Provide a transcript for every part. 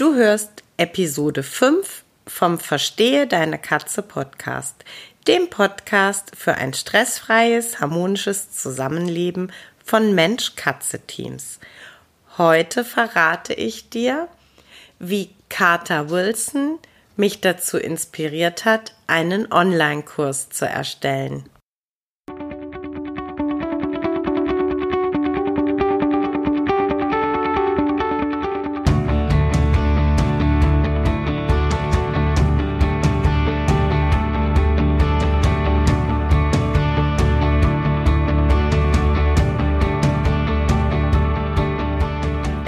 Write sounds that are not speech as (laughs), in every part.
Du hörst Episode 5 vom Verstehe deine Katze Podcast, dem Podcast für ein stressfreies, harmonisches Zusammenleben von Mensch-Katze-Teams. Heute verrate ich dir, wie Carter Wilson mich dazu inspiriert hat, einen Online-Kurs zu erstellen.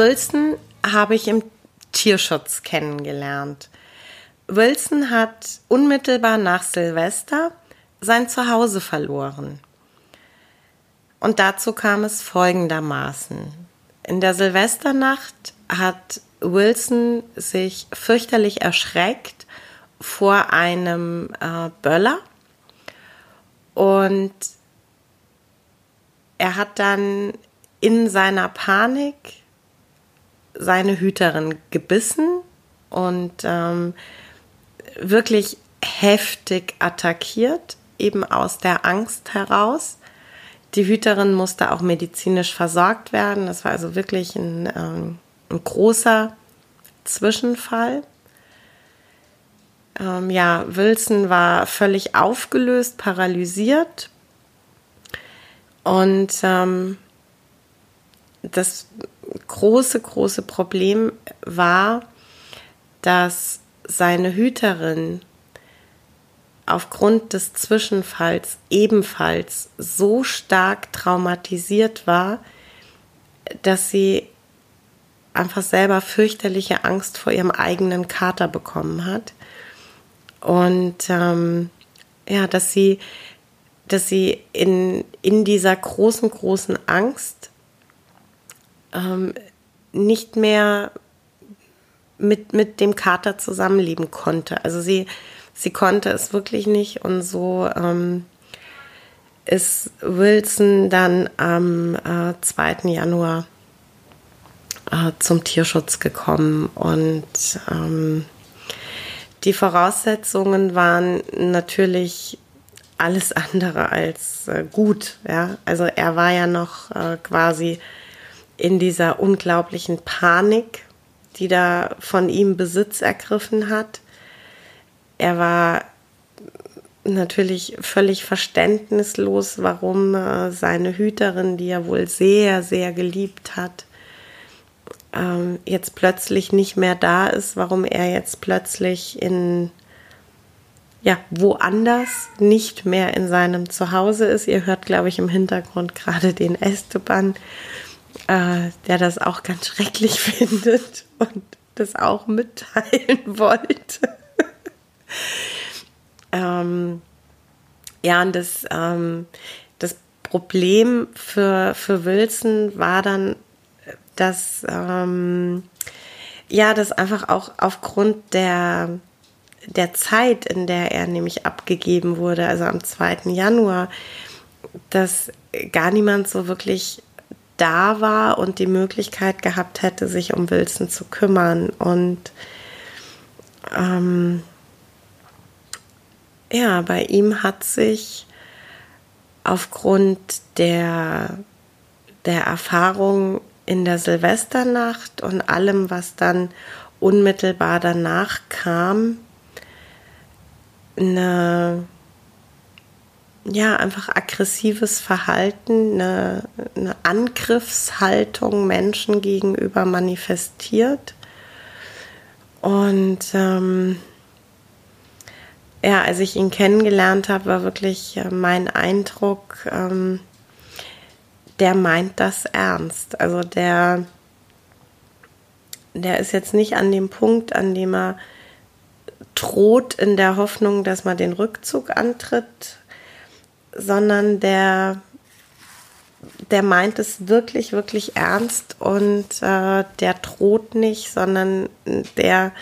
Wilson habe ich im Tierschutz kennengelernt. Wilson hat unmittelbar nach Silvester sein Zuhause verloren. Und dazu kam es folgendermaßen. In der Silvesternacht hat Wilson sich fürchterlich erschreckt vor einem äh, Böller und er hat dann in seiner Panik seine Hüterin gebissen und ähm, wirklich heftig attackiert, eben aus der Angst heraus. Die Hüterin musste auch medizinisch versorgt werden. Das war also wirklich ein, ähm, ein großer Zwischenfall. Ähm, ja, Wilson war völlig aufgelöst, paralysiert. Und ähm, das große, große Problem war, dass seine Hüterin aufgrund des Zwischenfalls ebenfalls so stark traumatisiert war, dass sie einfach selber fürchterliche Angst vor ihrem eigenen Kater bekommen hat. Und ähm, ja, dass sie, dass sie in, in dieser großen, großen Angst ähm, nicht mehr mit, mit dem Kater zusammenleben konnte. Also sie, sie konnte es wirklich nicht und so ähm, ist Wilson dann am äh, 2. Januar äh, zum Tierschutz gekommen und ähm, die Voraussetzungen waren natürlich alles andere als äh, gut. Ja? Also er war ja noch äh, quasi in dieser unglaublichen Panik, die da von ihm Besitz ergriffen hat. Er war natürlich völlig verständnislos, warum äh, seine Hüterin, die er wohl sehr, sehr geliebt hat, ähm, jetzt plötzlich nicht mehr da ist, warum er jetzt plötzlich in ja, woanders nicht mehr in seinem Zuhause ist. Ihr hört, glaube ich, im Hintergrund gerade den Esteban äh, der das auch ganz schrecklich (laughs) findet und das auch mitteilen (laughs) wollte. (laughs) ähm, ja, und das, ähm, das Problem für, für Wilson war dann, dass, ähm, ja, das einfach auch aufgrund der, der Zeit, in der er nämlich abgegeben wurde, also am 2. Januar, dass gar niemand so wirklich da war und die Möglichkeit gehabt hätte, sich um Wilson zu kümmern. Und ähm, ja, bei ihm hat sich aufgrund der, der Erfahrung in der Silvesternacht und allem, was dann unmittelbar danach kam, eine ja, einfach aggressives Verhalten, eine, eine Angriffshaltung Menschen gegenüber manifestiert. Und ähm, ja, als ich ihn kennengelernt habe, war wirklich äh, mein Eindruck, ähm, der meint das ernst. Also der, der ist jetzt nicht an dem Punkt, an dem er droht in der Hoffnung, dass man den Rückzug antritt, sondern der, der meint es wirklich, wirklich ernst und äh, der droht nicht, sondern der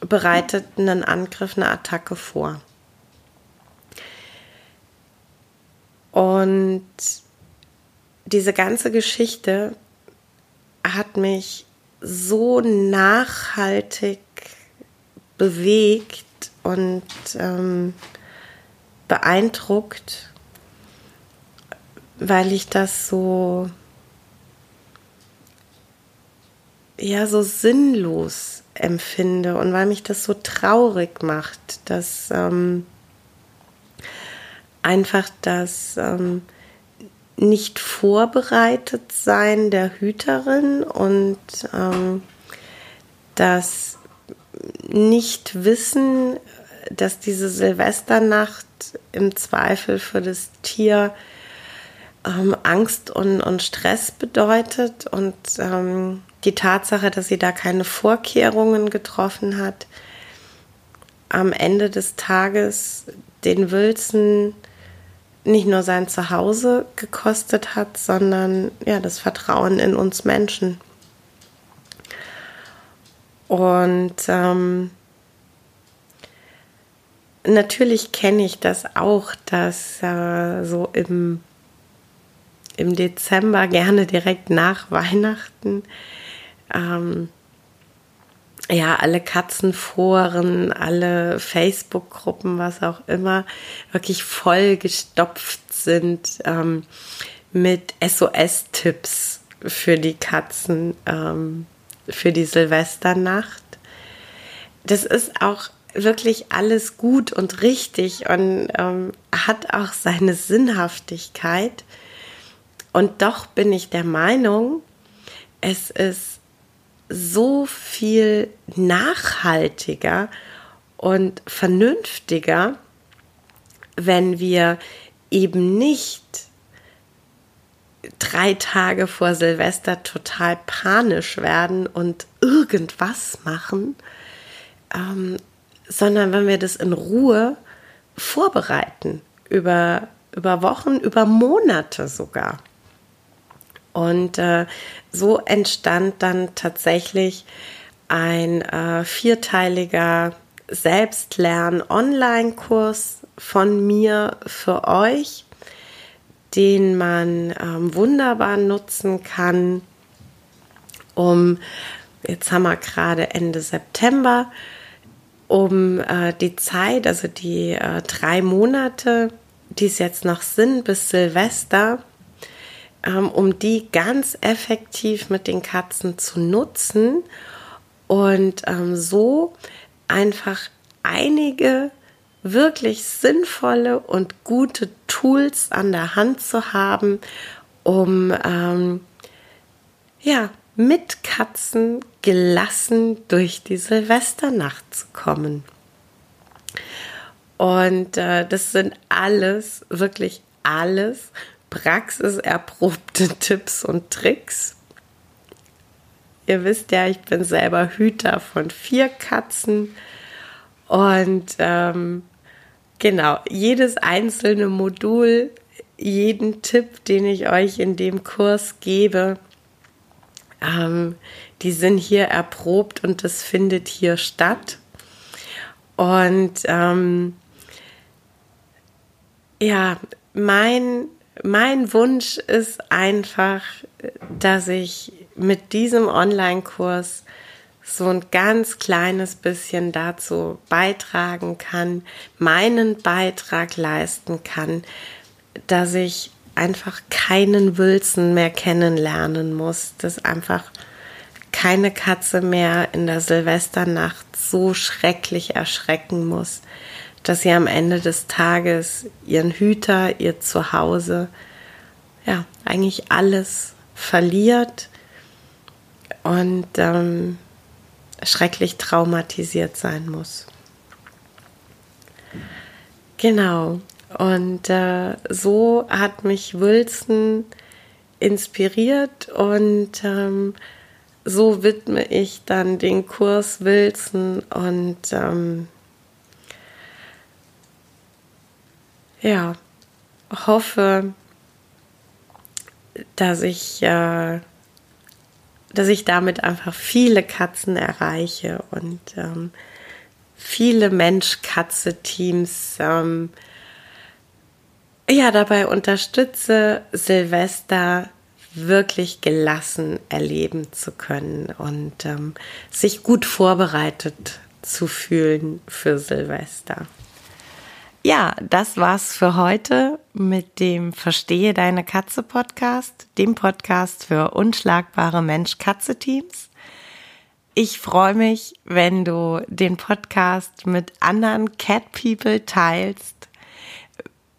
bereitet einen Angriff, eine Attacke vor. Und diese ganze Geschichte hat mich so nachhaltig bewegt und ähm, beeindruckt, weil ich das so ja so sinnlos empfinde und weil mich das so traurig macht, dass ähm, einfach das ähm, nicht vorbereitet sein der Hüterin und ähm, das nicht wissen, dass diese Silvesternacht im Zweifel für das Tier ähm, Angst und, und Stress bedeutet und ähm, die Tatsache, dass sie da keine Vorkehrungen getroffen hat, am Ende des Tages den Wilson nicht nur sein Zuhause gekostet hat, sondern ja das Vertrauen in uns Menschen. Und ähm, natürlich kenne ich das auch, dass äh, so im, im Dezember, gerne direkt nach (laughs) Weihnachten, ähm, ja, alle Katzenforen, alle Facebook-Gruppen, was auch immer, wirklich voll gestopft sind ähm, mit SOS-Tipps für die Katzen ähm, für die Silvesternacht. Das ist auch wirklich alles gut und richtig und ähm, hat auch seine Sinnhaftigkeit. Und doch bin ich der Meinung, es ist so viel nachhaltiger und vernünftiger, wenn wir eben nicht drei Tage vor Silvester total panisch werden und irgendwas machen, ähm, sondern wenn wir das in Ruhe vorbereiten, über, über Wochen, über Monate sogar. Und äh, so entstand dann tatsächlich ein äh, vierteiliger Selbstlern-Online-Kurs von mir für euch, den man ähm, wunderbar nutzen kann, um, jetzt haben wir gerade Ende September, um äh, die Zeit, also die äh, drei Monate, die es jetzt noch sind bis Silvester, ähm, um die ganz effektiv mit den Katzen zu nutzen und ähm, so einfach einige wirklich sinnvolle und gute Tools an der Hand zu haben, um ähm, ja mit Katzen gelassen durch die Silvesternacht zu kommen. Und äh, das sind alles, wirklich alles praxiserprobte (laughs) Tipps und Tricks. Ihr wisst ja, ich bin selber Hüter von vier Katzen und ähm, genau, jedes einzelne Modul, jeden Tipp, den ich euch in dem Kurs gebe, ähm, die sind hier erprobt und das findet hier statt. Und ähm, ja, mein mein Wunsch ist einfach, dass ich mit diesem Online-Kurs so ein ganz kleines bisschen dazu beitragen kann, meinen Beitrag leisten kann, dass ich einfach keinen Wilson mehr kennenlernen muss, dass einfach keine Katze mehr in der Silvesternacht so schrecklich erschrecken muss, dass sie am Ende des Tages ihren Hüter, ihr Zuhause, ja, eigentlich alles verliert und ähm, schrecklich traumatisiert sein muss. Genau. Und äh, so hat mich Wilson inspiriert und ähm, so widme ich dann den Kurs Wilson und ähm, ja, hoffe, dass ich, äh, dass ich damit einfach viele Katzen erreiche und ähm, viele Mensch-Katze-Teams ähm, ja dabei unterstütze, Silvester wirklich gelassen erleben zu können und ähm, sich gut vorbereitet zu fühlen für Silvester. Ja, das war's für heute mit dem Verstehe deine Katze Podcast, dem Podcast für unschlagbare Mensch-Katze-Teams. Ich freue mich, wenn du den Podcast mit anderen Cat People teilst,